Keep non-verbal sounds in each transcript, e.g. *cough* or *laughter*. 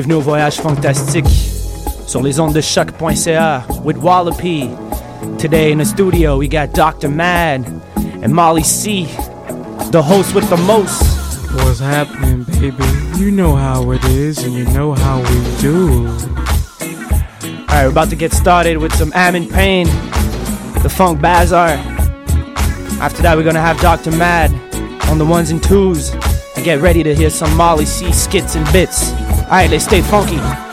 Bienvenue au voyage fantastique sur les ondes de CHOQ.ca with Wallopy. Today in the studio we got Dr. Mad and Molly C, the host with the most. What's happening, baby? You know how it is and you know how we do. Alright, we're about to get started with some Amin Payne, the Funk Bazaar. After that, we're gonna have Dr. Mad on the ones and twos. And get ready to hear some Molly C skits and bits. Alright, let's stay funky.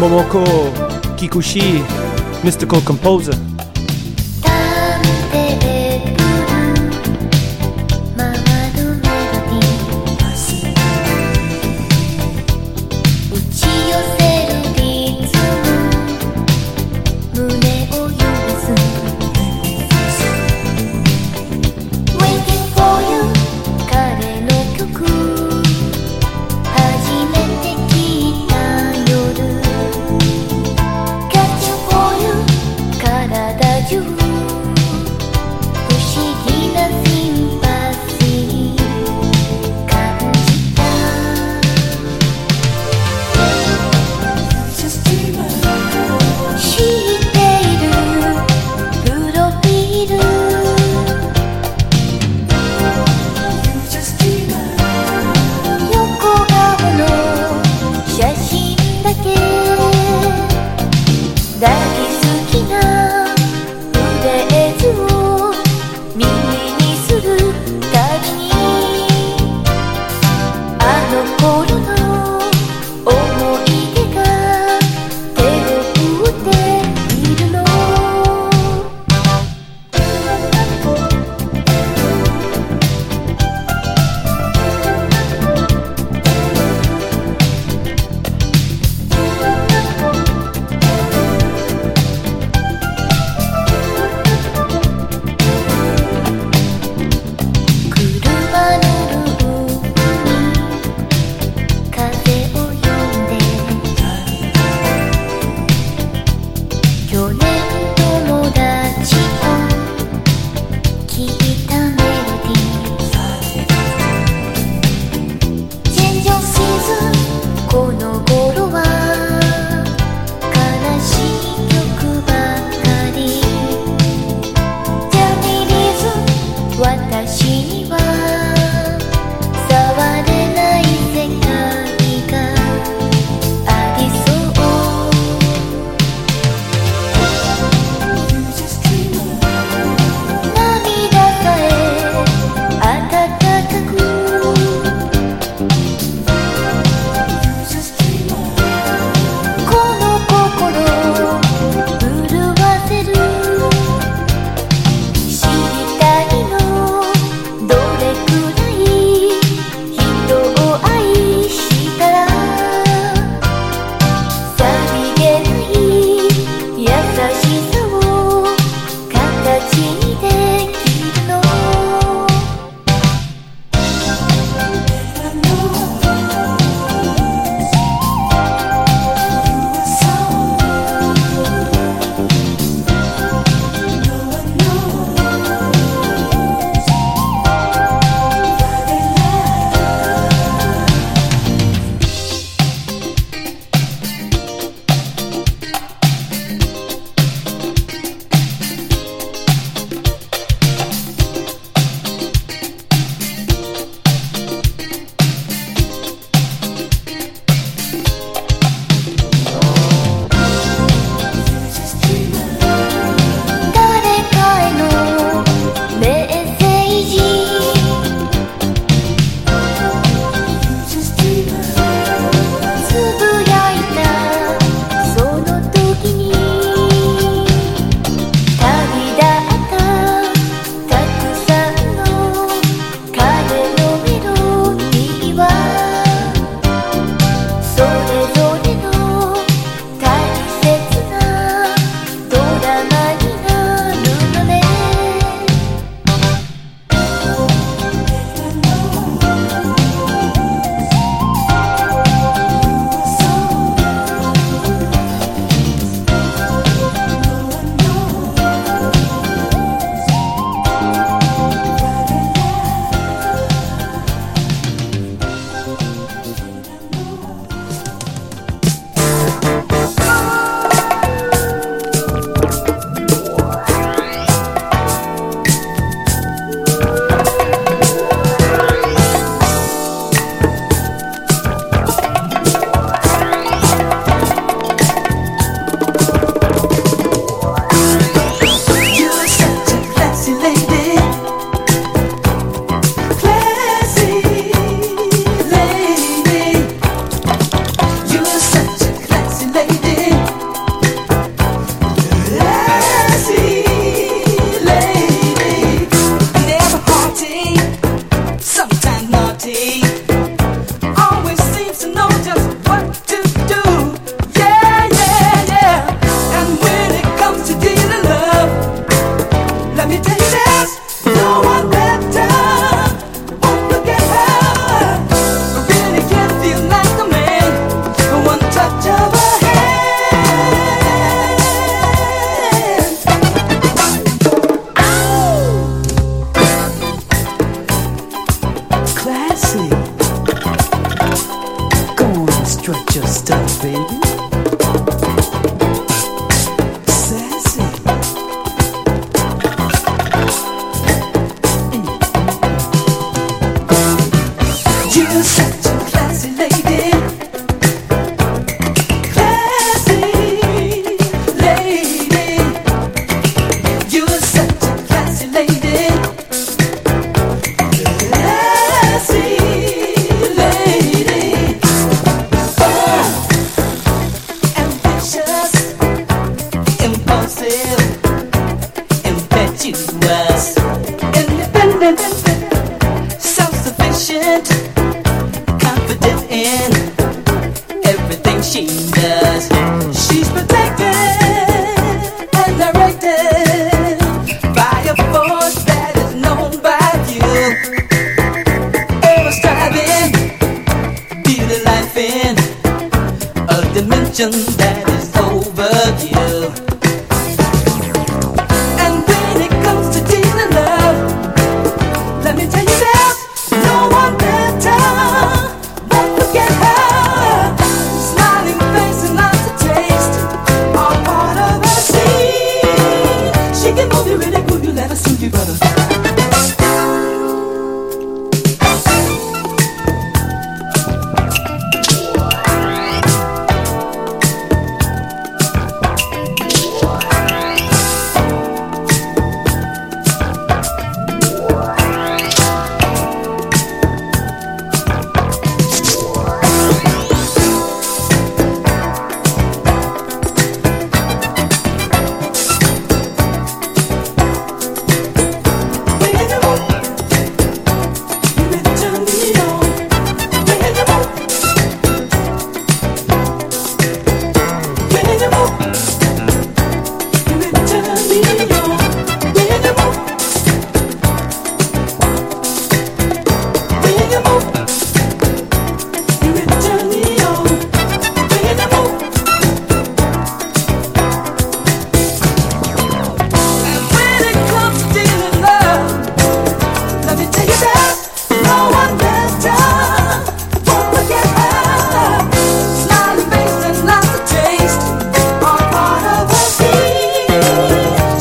Momoko Kikuchi, mystical composer.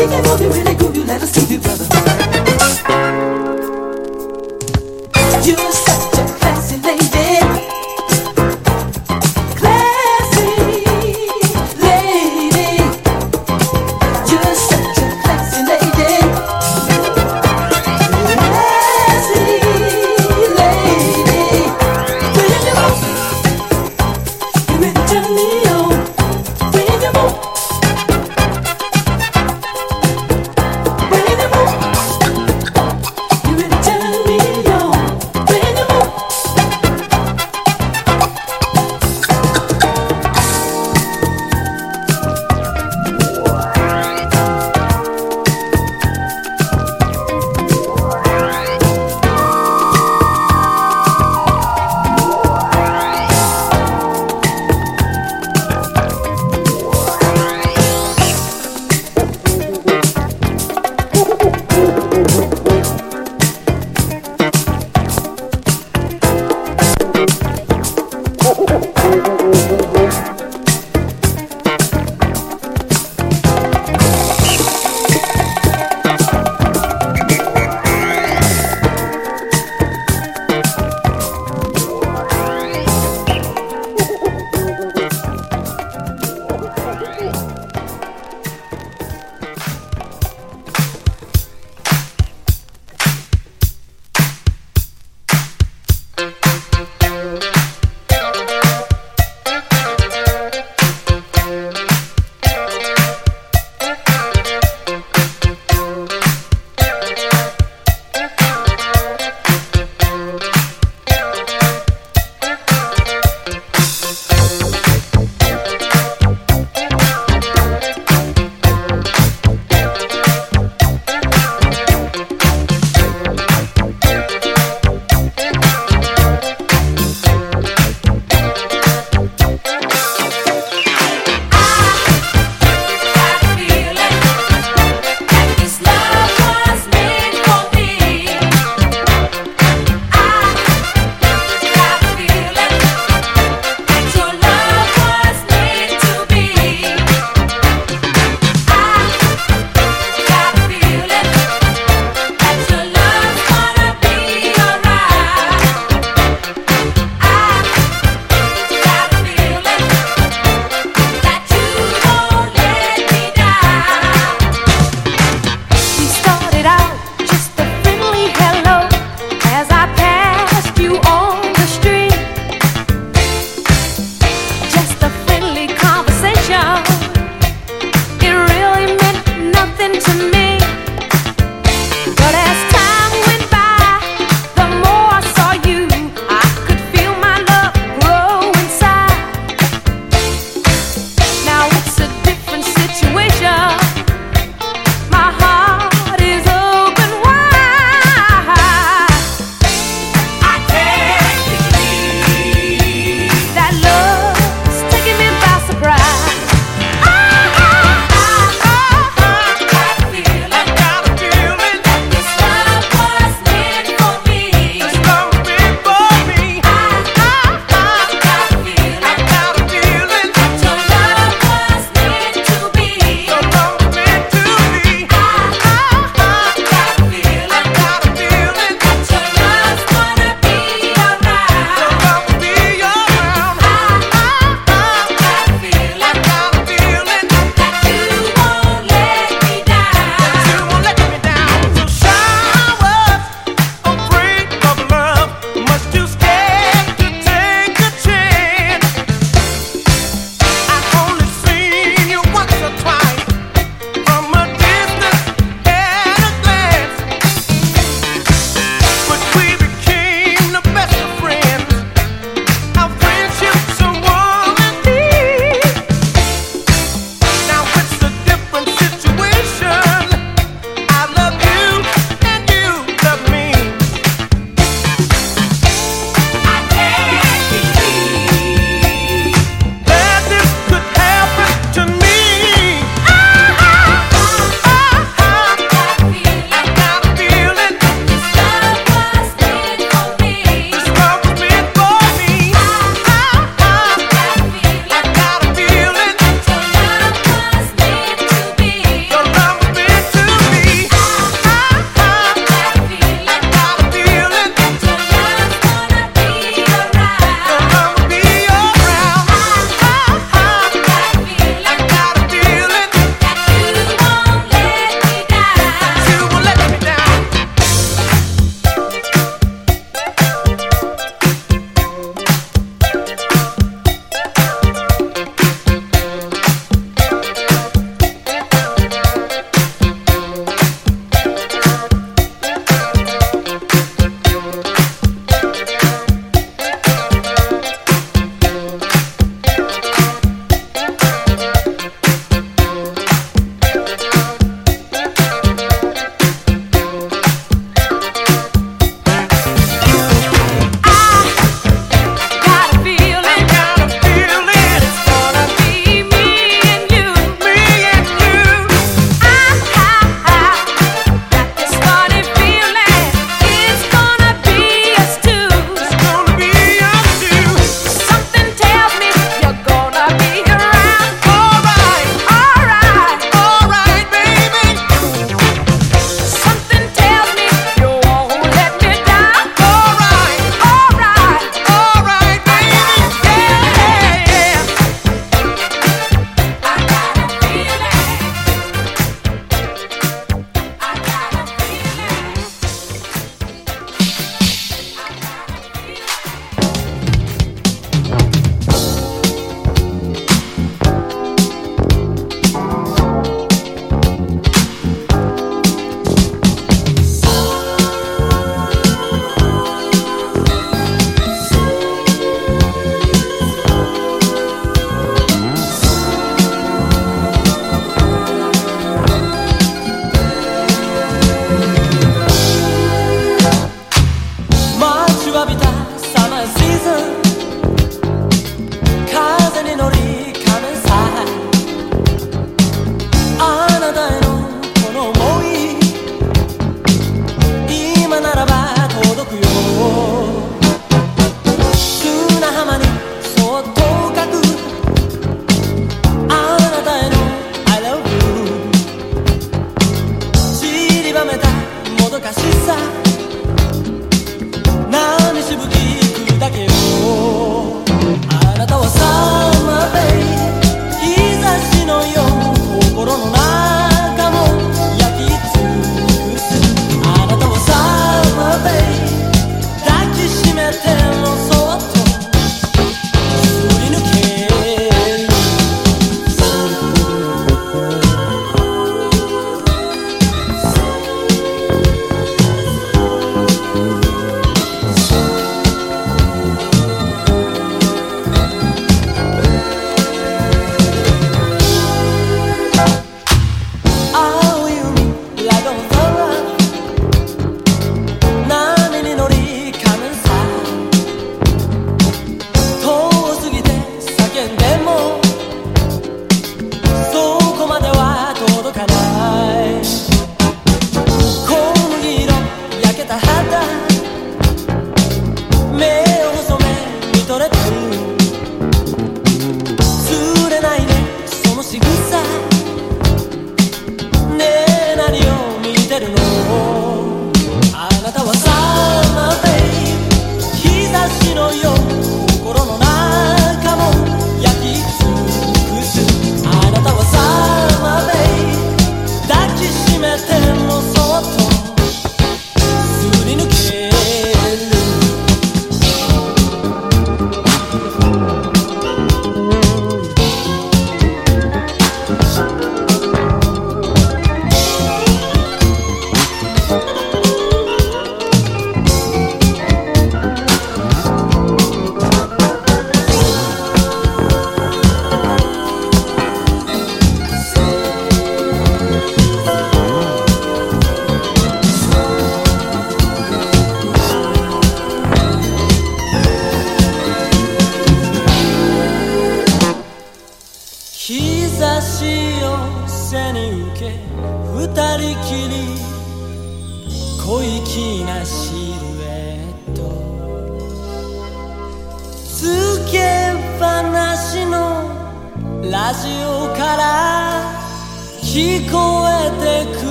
She can love you really good, you let us keep you, brother.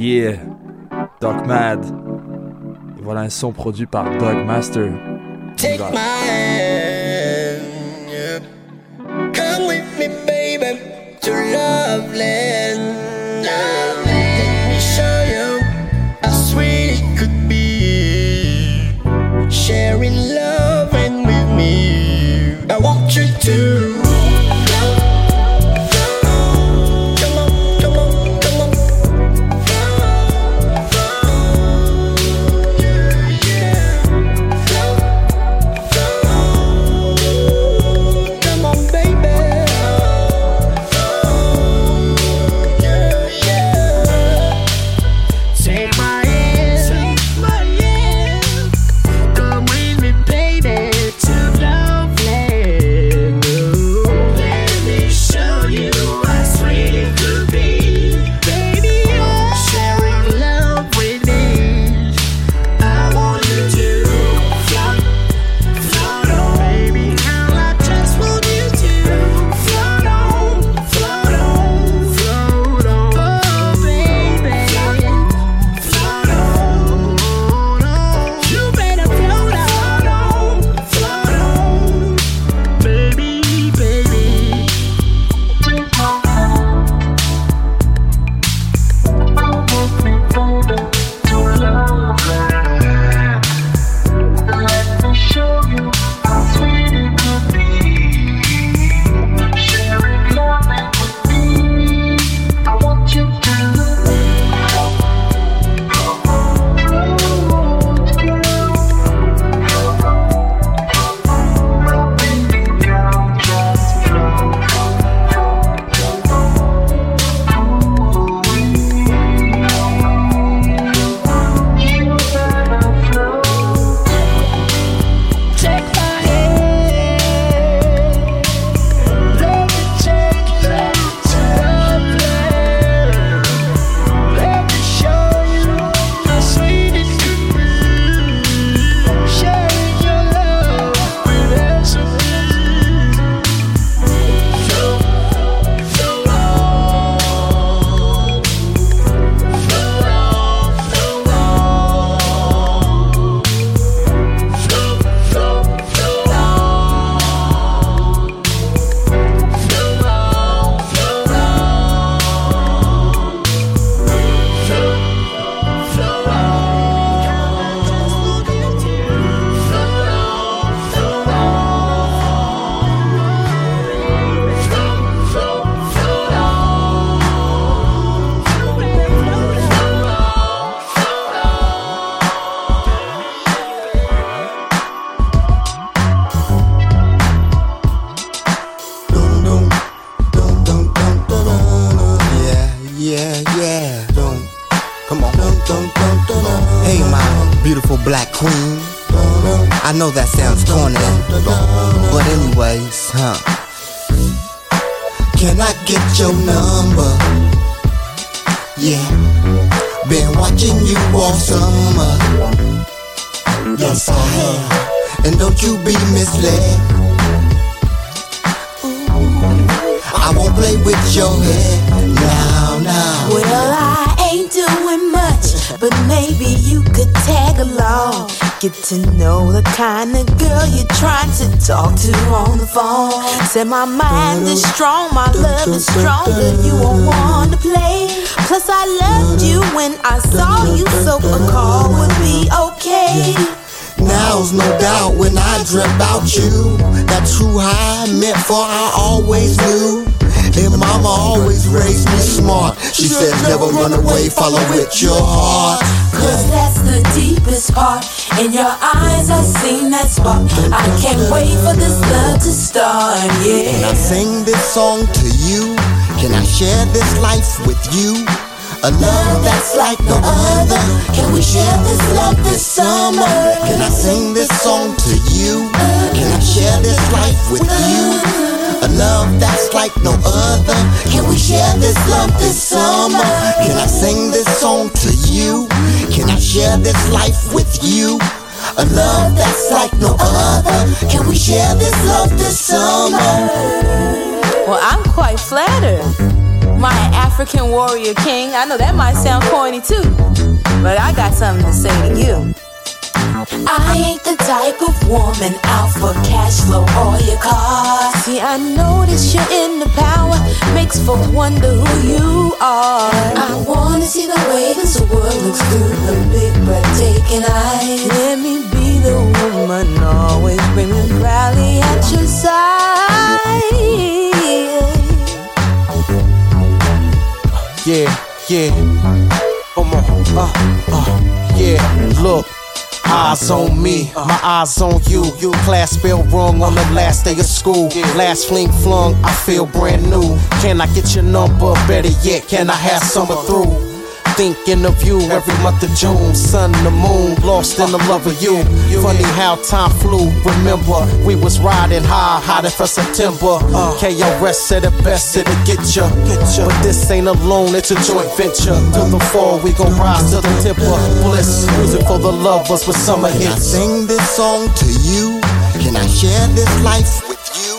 Yeah, Doc Mad. Voilà un son produit par Doug Master. Take know that sounds corny, but anyways, huh? Can I get your number? Yeah, been watching you all summer. Yes, I have, and don't you be misled. To know the kind of girl you're trying to talk to on the phone. Said my mind is strong, my love is stronger. You won't want to play. Plus, I loved you when I saw you, so a call would be okay. Now's no doubt when I dream about you. That true high meant for I always knew. And mama always raised me smart. She said never run away, follow with your heart. Cause that's the deepest part. In your eyes, I seen that spark. I can't wait for this love to start, Yeah. Can I sing this song to you? Can I share this life with you? A love that's like no other. Can we share this love this summer? Can I sing this song to you? Can I share this life with you? A love that's like no other. Can we share this love this summer? Can I sing this song to you? Share this life with you? A love that's like no other. Can we share this love this summer? Well, I'm quite flattered. My African warrior king. I know that might sound corny too, but I got something to say to you. I ain't the type of woman out for cash flow or your car. See, I notice you're in the power, makes for wonder who you are. I wanna see the way this world looks through the big breathtaking eyes. Let me be the woman always bringing proudly at your side. Yeah, yeah. Come on, uh, uh, yeah. Look. Eyes on me, my eyes on you. You class spelled wrong on the last day of school. Last fling flung, I feel brand new. Can I get your number? Better yet, can I have summer through? Thinking of you every month of June, sun, the moon, lost in the love of you. Funny how time flew. Remember, we was riding high, hiding for September. KRS said the best, it'll get ya. But this ain't alone, it's a joint venture. Till the fall, we gon' rise to the tip of bliss. Music for the lovers with summer hits. Can I sing this song to you? Can I share this life with you?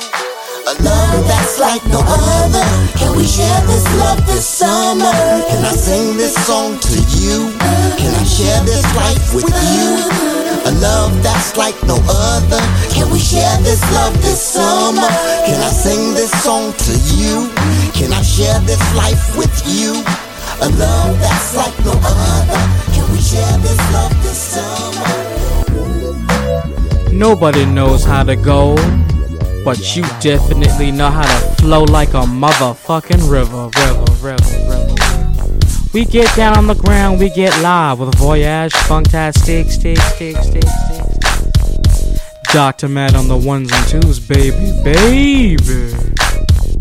A love that's like no other. Can we share this love this summer? Can I sing this song to you? Can I share this life with you? A love that's like no other. Can we share this love this summer? Can I sing this song to you? Can I share this life with you? A love that's like no other. Can we share this love this summer? Nobody knows how to go, but you definitely know how to flow like a motherfucking river, river, river, river. We get down on the ground, we get live with a Voyage, Funktastique, stick, stick, stick, stick. Dr. Mad on the ones and twos, baby, baby.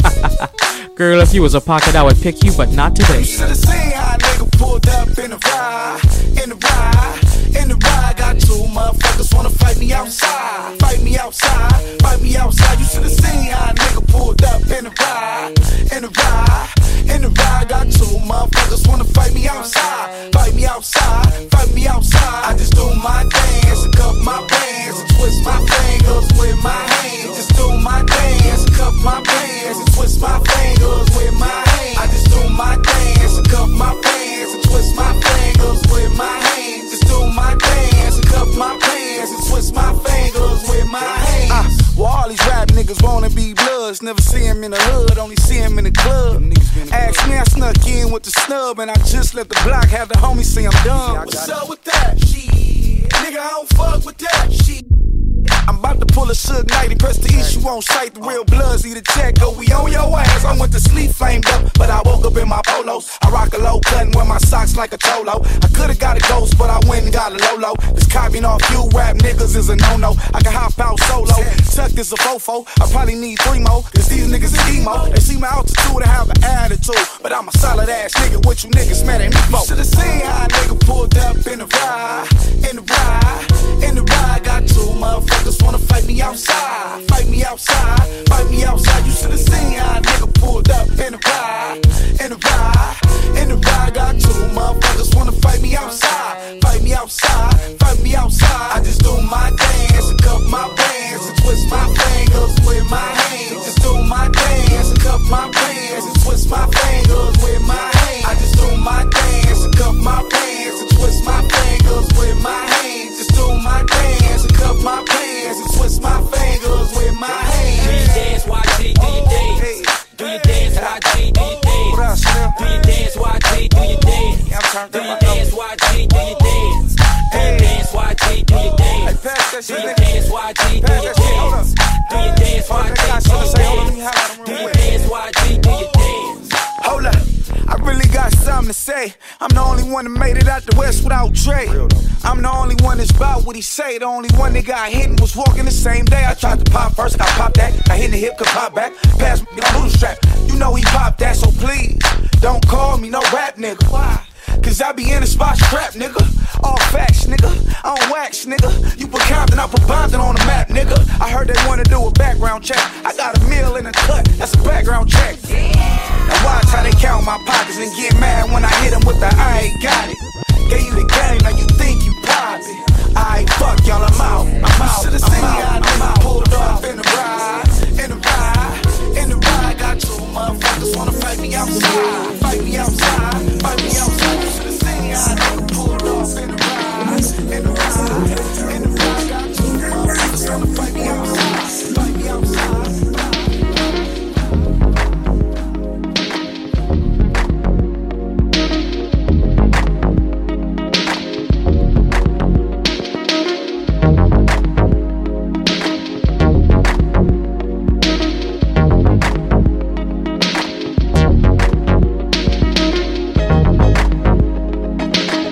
*laughs* Girl, if you was a pocket, I would pick you, but not today. You Should've seen how a nigga pulled up in the ride, in the ride, in the ride. Got two motherfuckers wanna fight me outside, fight me outside, fight me outside. You should've seen how a nigga pulled up in the ride, in the ride, in the ride. Got two motherfuckers wanna fight me outside, fight me outside, fight me outside. I just do my dance, and cup my pants, and twist my fingers with my hands. Just do my dance, cup my pants, and twist my fingers with my hands. I just do my dance my pants and twist my fingers with my hands. Uh, well, all these rap niggas wanna be bloods. Never see him in the hood, only see him in the club. Ask me, I snuck in with the snub, and I just let the block have the homies say I'm done. What's up with that? Shit. Nigga, I don't fuck with that. Shit. A Suge Knight and press the issue on sight. The real bloods need a check. Go, we on your ass. I went to sleep flamed up, but I woke up in my polos. I rock a low cut and wear my socks like a cholo. I could've got a ghost, but I went and got a Lolo. This copying off you rap niggas is a no-no. I can hop out solo. Tuck is a fofo. I probably need three more, cause these niggas is emo. They see my altitude and have an attitude. But I'm a solid ass nigga, what you niggas mad at me for? Should've seen how a nigga pulled up in a ride, in a ride, in a ride. Got two motherfuckers wanna fight me outside, fight me outside, fight me outside. You should've seen how a nigga pulled up in a ride, in a ride, in a ride. Got two motherfuckers wanna fight me outside, fight me outside, fight me outside. I just do my dance and cup my pants and twist my fingers with my hands. Just do my dance and cup my pants and twist my fingers with my hands. I just do my dance and cup my bands and twist my fingers with my hands. Do my dance and cup my bands and twist my fingers with my hands. Do your dance, YG, do your dance. Do your dance, YG, do your dance. Do your dance, YG, do your dance. Do your dance, YG, do your dance. Do your dance, YG, do your dance. Do your dance, YG, do your dance. Do your dance, YG, do your dance. Do your dance, YG, do your dance. Hold up. I really got something to say. I'm the only one that made it out the West without Dre. I'm the only one that's about what he say. The only one that got hit and was walking the same day. I tried to pop first, got popped that. I hit the hip, could pop back. Pass me the strap. You know he popped that, so please don't call me no rap nigga. Why? Cause I be in the spot scrap, nigga. All facts, nigga. I don't wax, nigga. You put Compton, I put Compton on the map, nigga. I heard they wanna do a background check. I got a meal in a cut, that's a background check. Now watch how they count my pockets and get mad when I hit them with the I ain't got it. Gave you the game, now you think you pop it. I fuck y'all, I'm out. I'm out. Should've seen how nigga pulled up in the ride, in the ride, in the ride. Got two motherfuckers wanna fight me outside, fight me outside, fight me outside.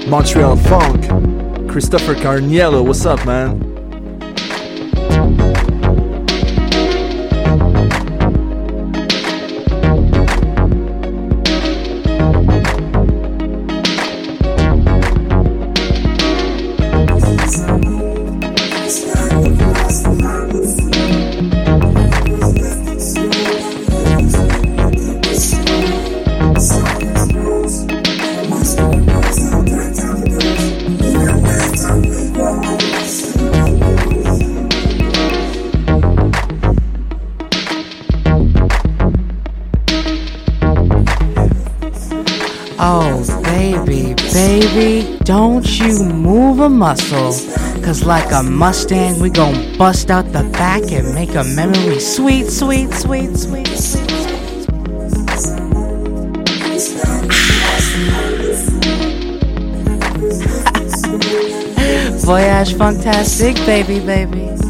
Montreal Funk. Christopher Carniello, what's up, man? Don't you move a muscle. Cause like a Mustang, we gon' bust out the back and make a memory sweet, sweet, sweet, sweet, sweet. *laughs* Voyage Funktastique, baby, baby.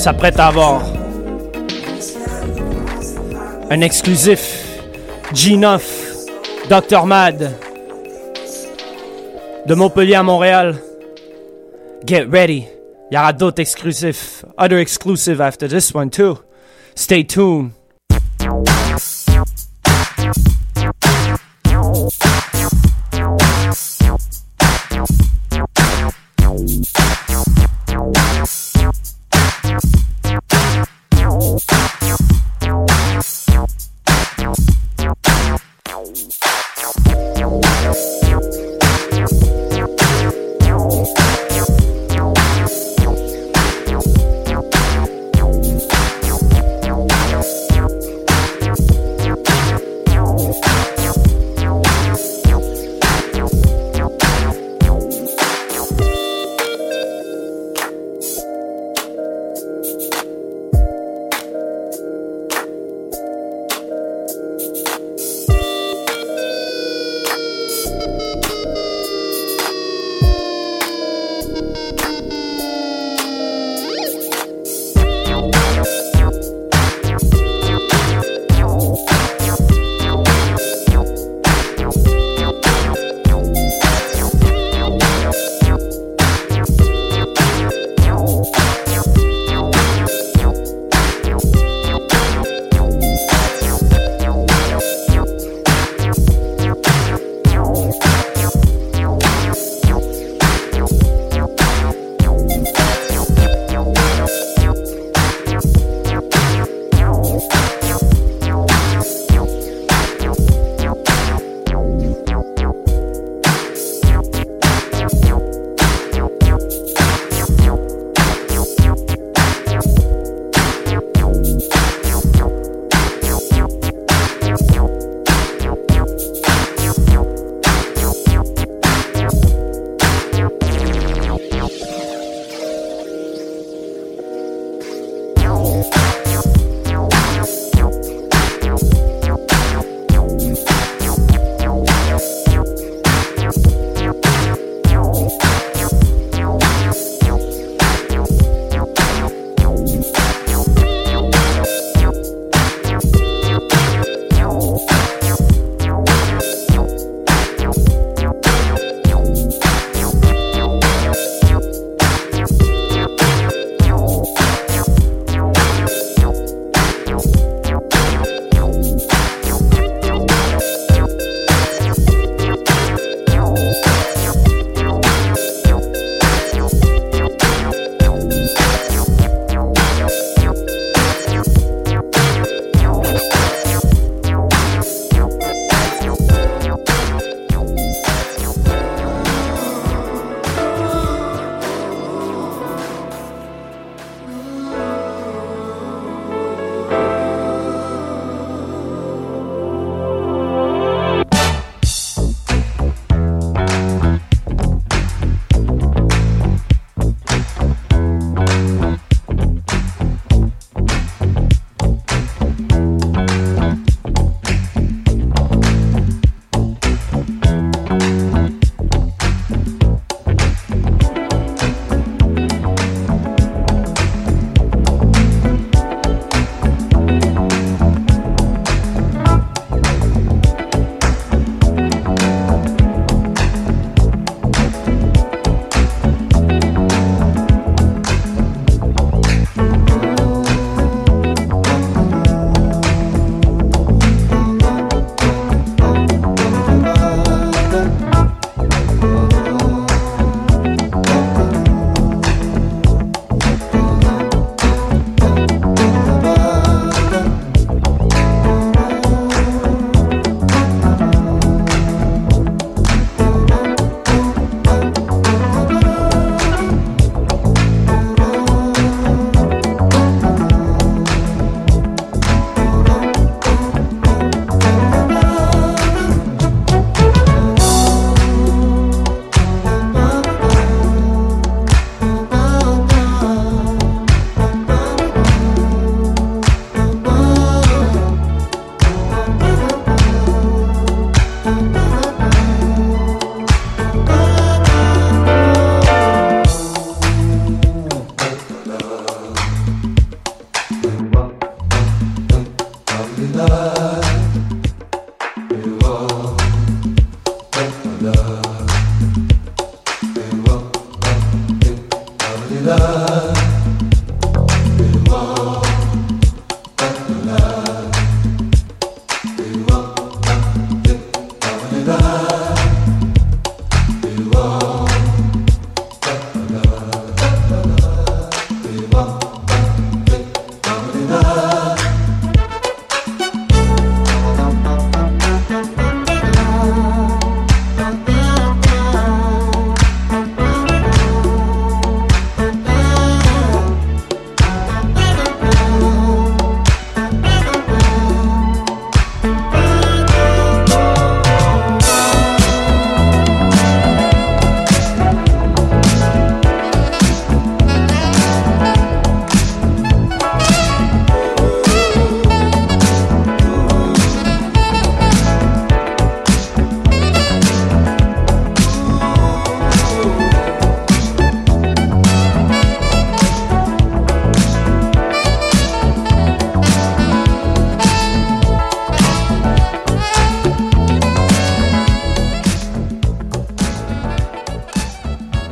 S'apprête à avoir un exclusif G9 Dr. Mad de Montpellier à Montréal. Get ready. Il y aura d'autres exclusifs. Other exclusive after this one too. Stay tuned.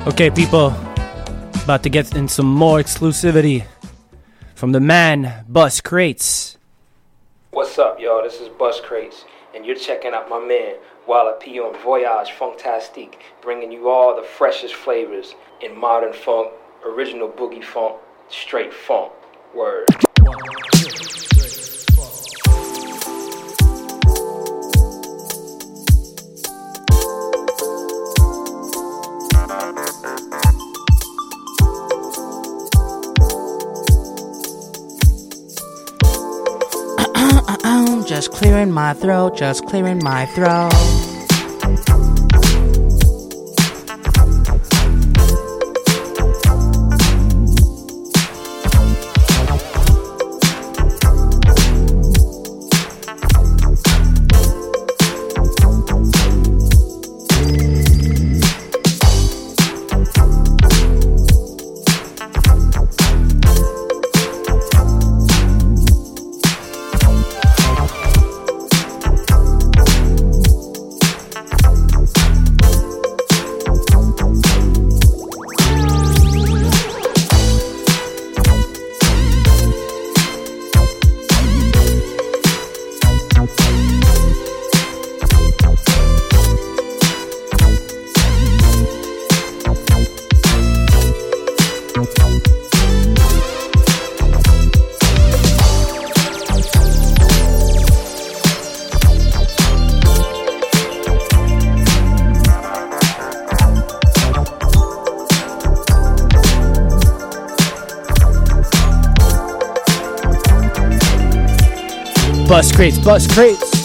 Okay, people, about to get in some more exclusivity from the man Bus Crates. What's up, y'all? This is Bus Crates, and you're checking out my man Walla P on Voyage Funktastique, bringing you all the freshest flavors in modern funk, original boogie funk, straight funk. Word. Just clearing my throat, just clearing my throat. Crates, Bus Crates.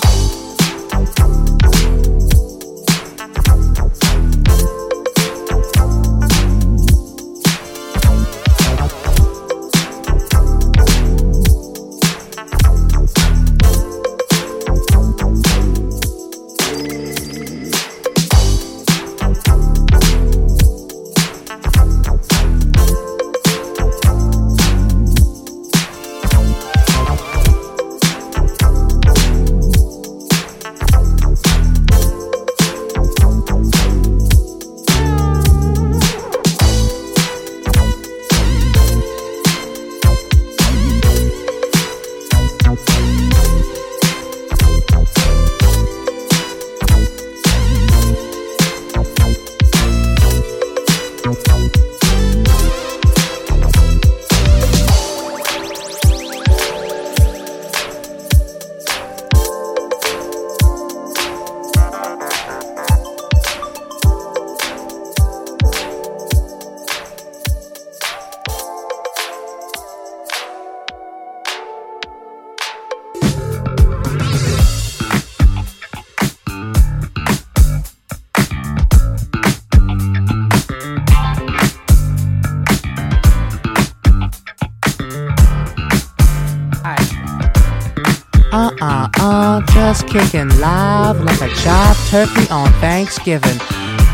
Kicking live like a job turkey on Thanksgiving.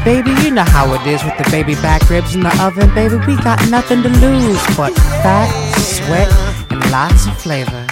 Baby, you know how it is with the baby back ribs in the oven. Baby, we got nothing to lose but fat, sweat, and lots of flavor.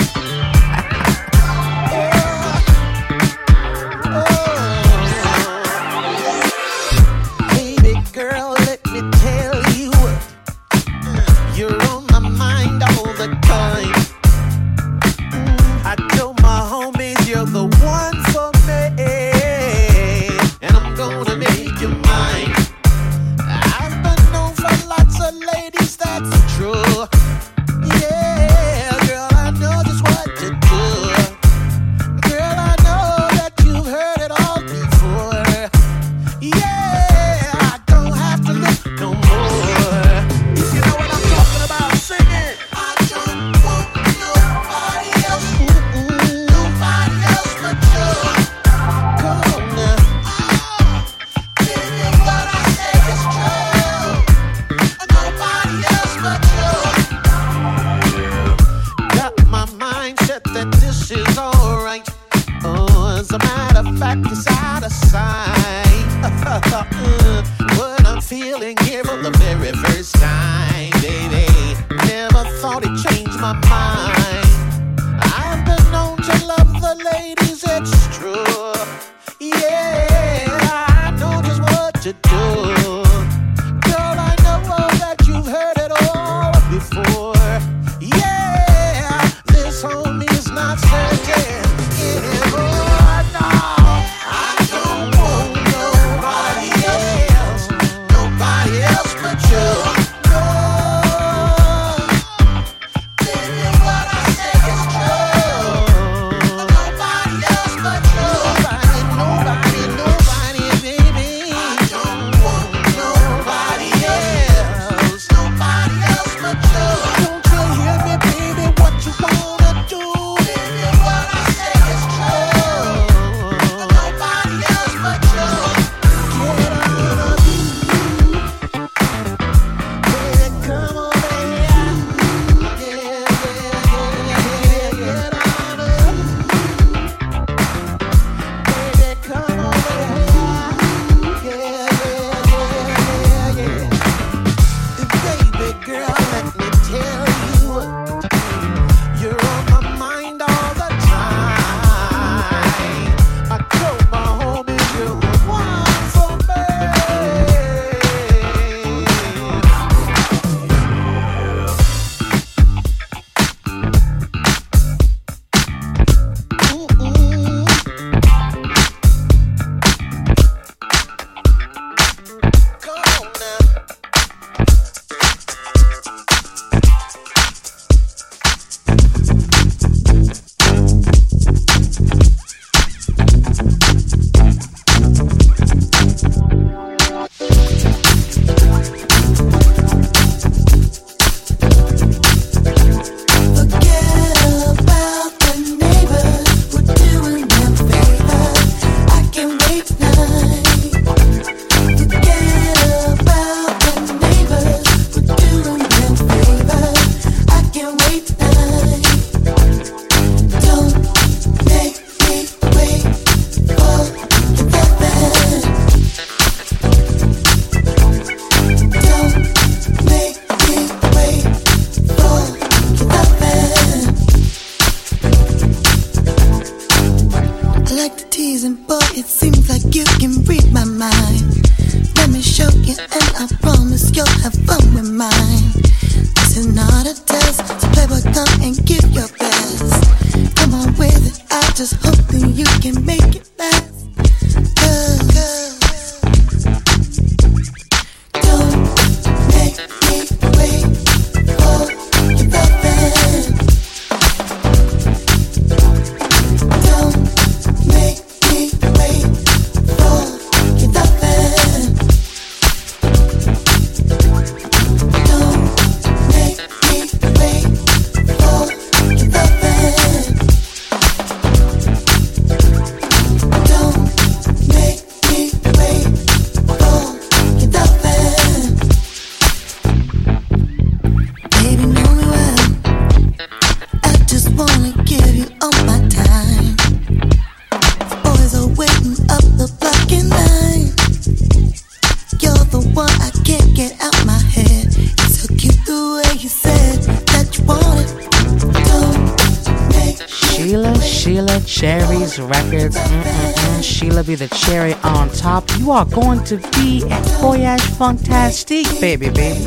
Sherry's Records. Mm-mm-mm. Sheila be the cherry on top. You are going to be at Voyage Funktastique, baby, baby.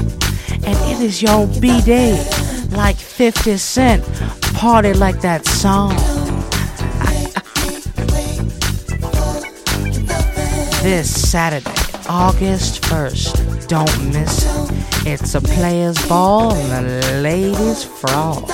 And it is your B day, like 50 Cent. Party like that song. this Saturday, August 1st. Don't miss it. It's a player's ball and a ladies' frog.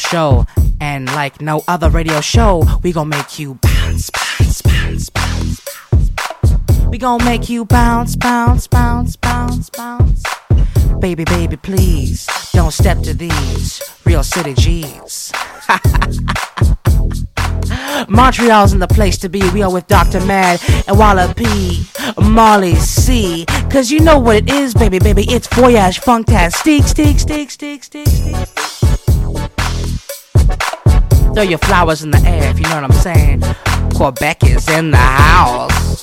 Show, and like no other radio show, we gonna make you bounce, bounce, bounce, bounce, bounce. We gonna make you bounce, bounce, bounce, bounce, bounce. Baby, baby, please, don't step to these real city G's. *laughs* Montreal's in the place to be. We are with Dr. Mad and Walla P, Molly C. Cause you know what it is, baby, baby. It's Voyage Funktastique, stick, stick, stick, stick, stick. Throw your flowers in the air if you know what I'm saying. Quebec is in the house.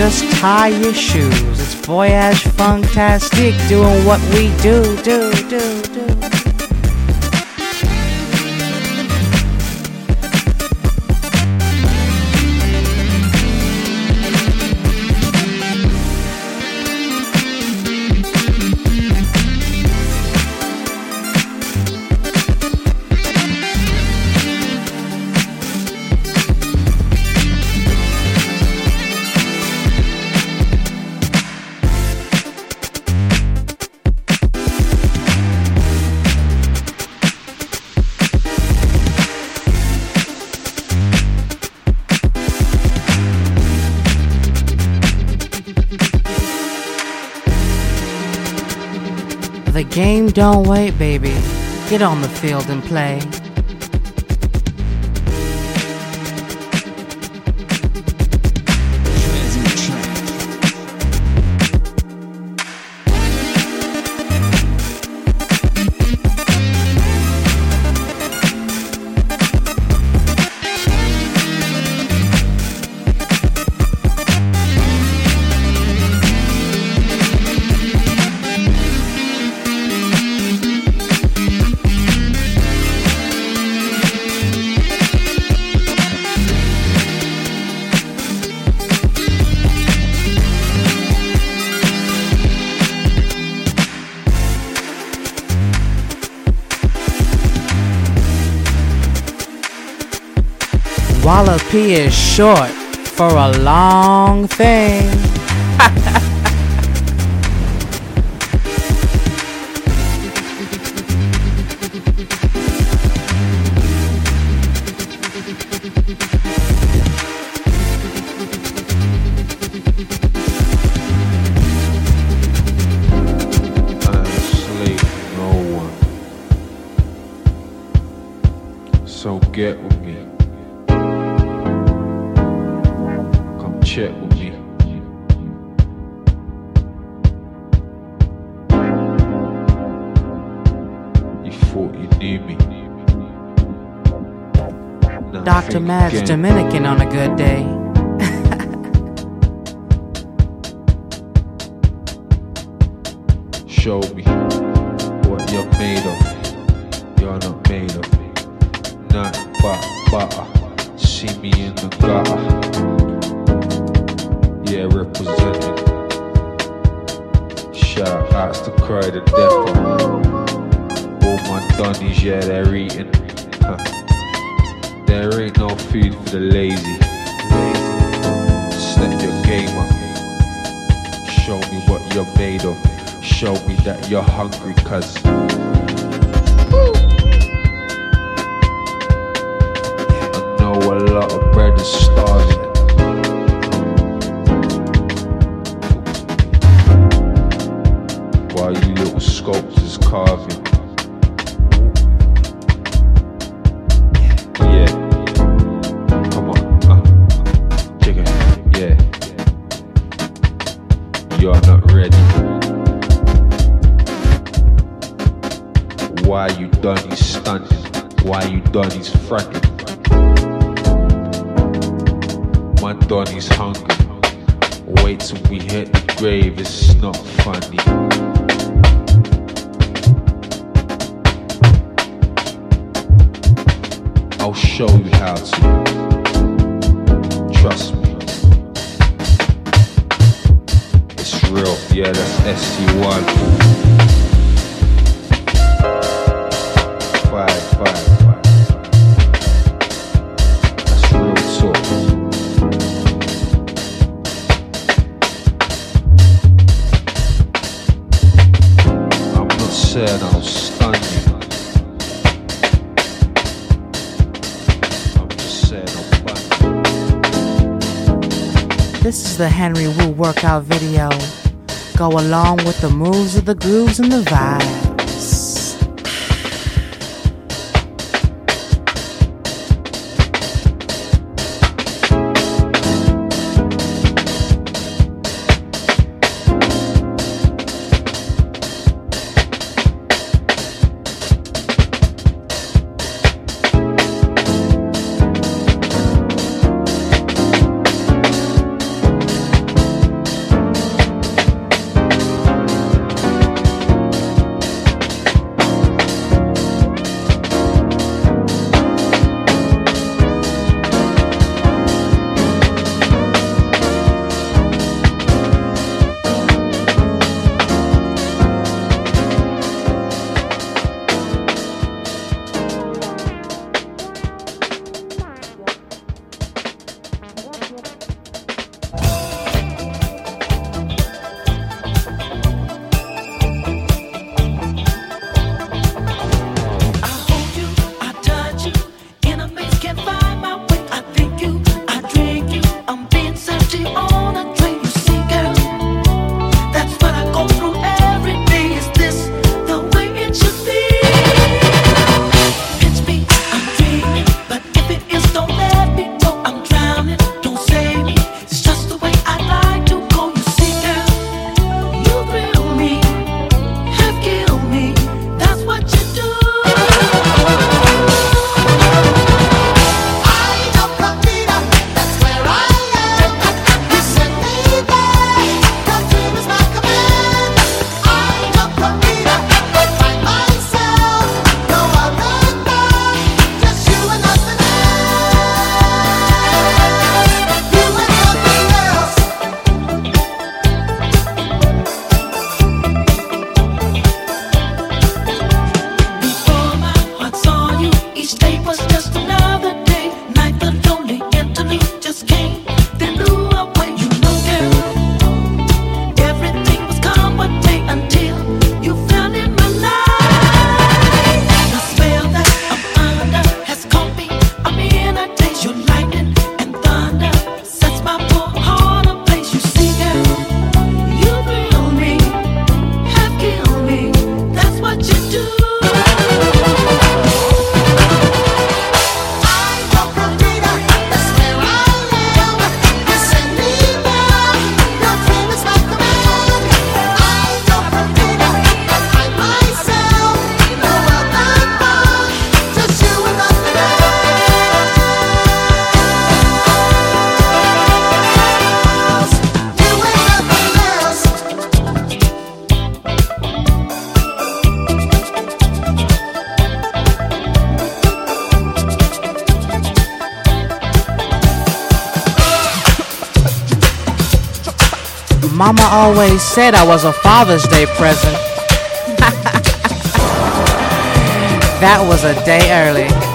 Just tie your shoes. It's Voyage Funktastique. doing what we do, do, do, do. don't wait, baby. Get on the field and play. is short for a long thing. coffee. workout video. Go along with the moves of the grooves and the vibe. said I was a Father's Day present. *laughs* that was a day early.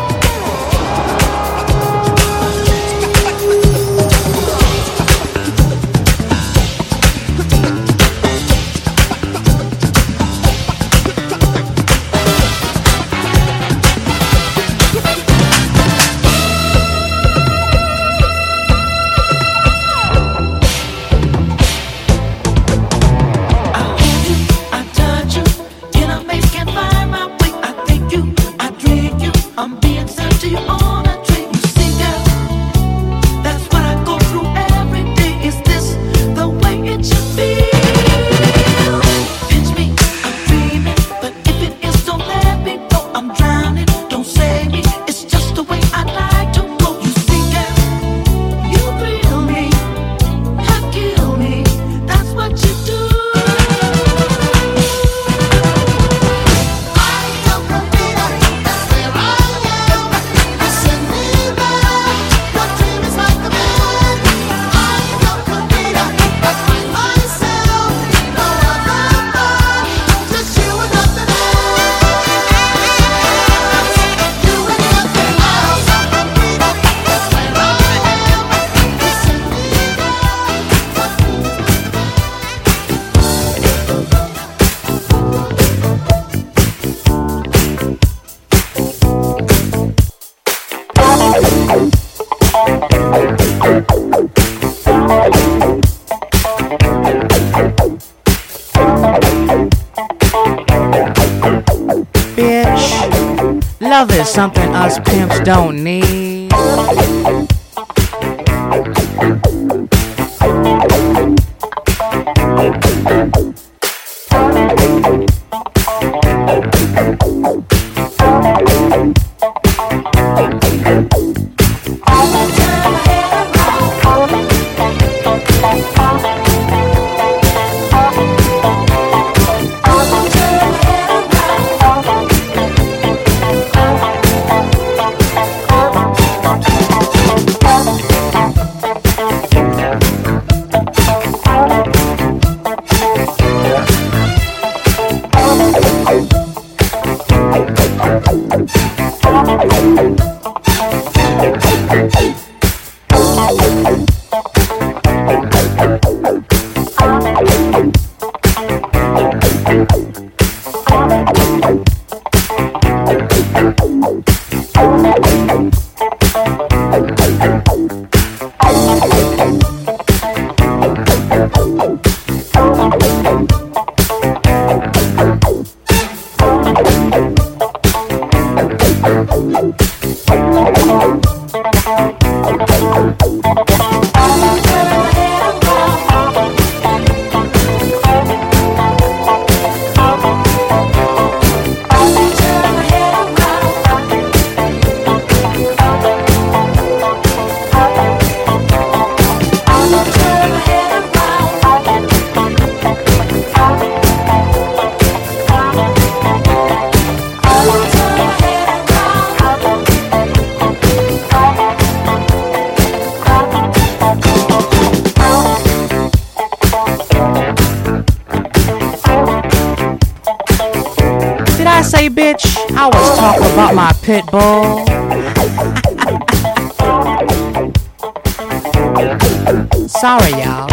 don't need Sorry, y'all.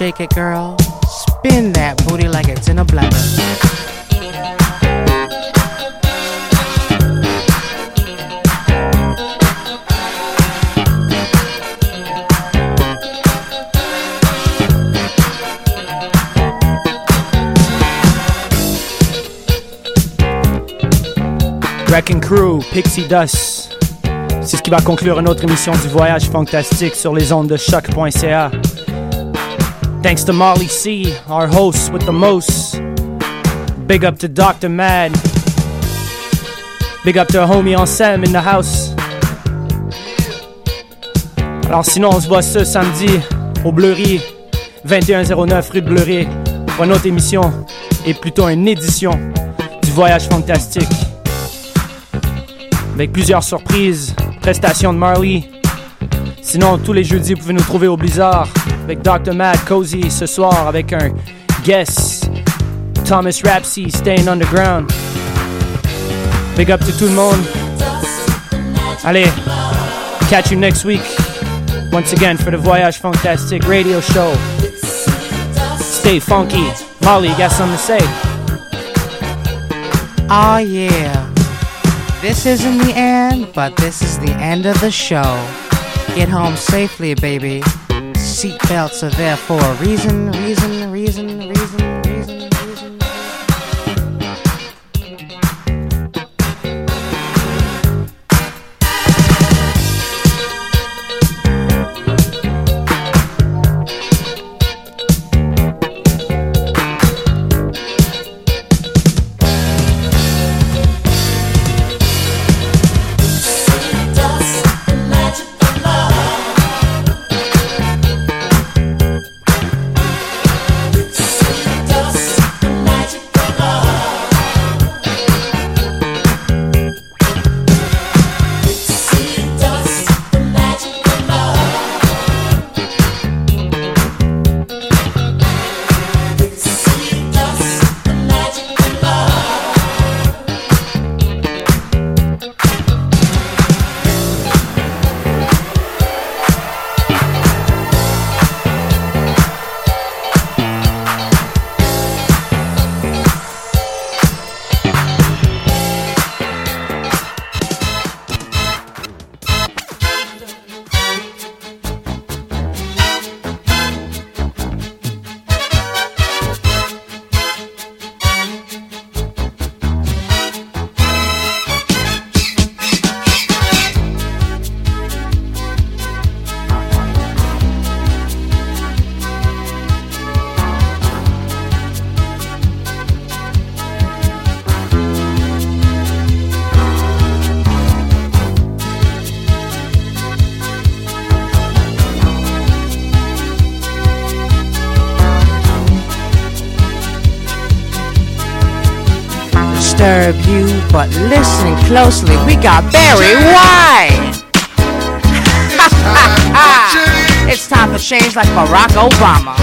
Shake it, girl. Spin that booty like it's in a blender. Wrecking Crew, Pixie Dust. C'est ce qui va conclure une autre émission du Voyage Fantastique sur les ondes de choc.ca. Thanks to Marley C, our host with the most. Big up to Dr. Mad. Big up to homie Ansem in the house. Alors sinon, on se voit ce samedi au Bleury, 2109 rue de Bleury, pour une autre émission, et plutôt une édition du Voyage Fantastique. Avec plusieurs surprises, prestations de Marley. Sinon, tous les jeudis, vous pouvez nous trouver au Blizzard avec Dr. Mad Cozy ce soir avec un guest, Thomas Rapsy, Staying Underground. Big up to tout le monde. Allez, catch you next week. Once again for the Voyage Funktastique radio show. Stay funky. Molly, you got something to say? Oh yeah. This isn't the end, but this is the end of the show. Get home safely, baby. Seatbelts are there for a reason, reason, reason, closely. We got Barry White. *laughs* it's time for change like Barack Obama.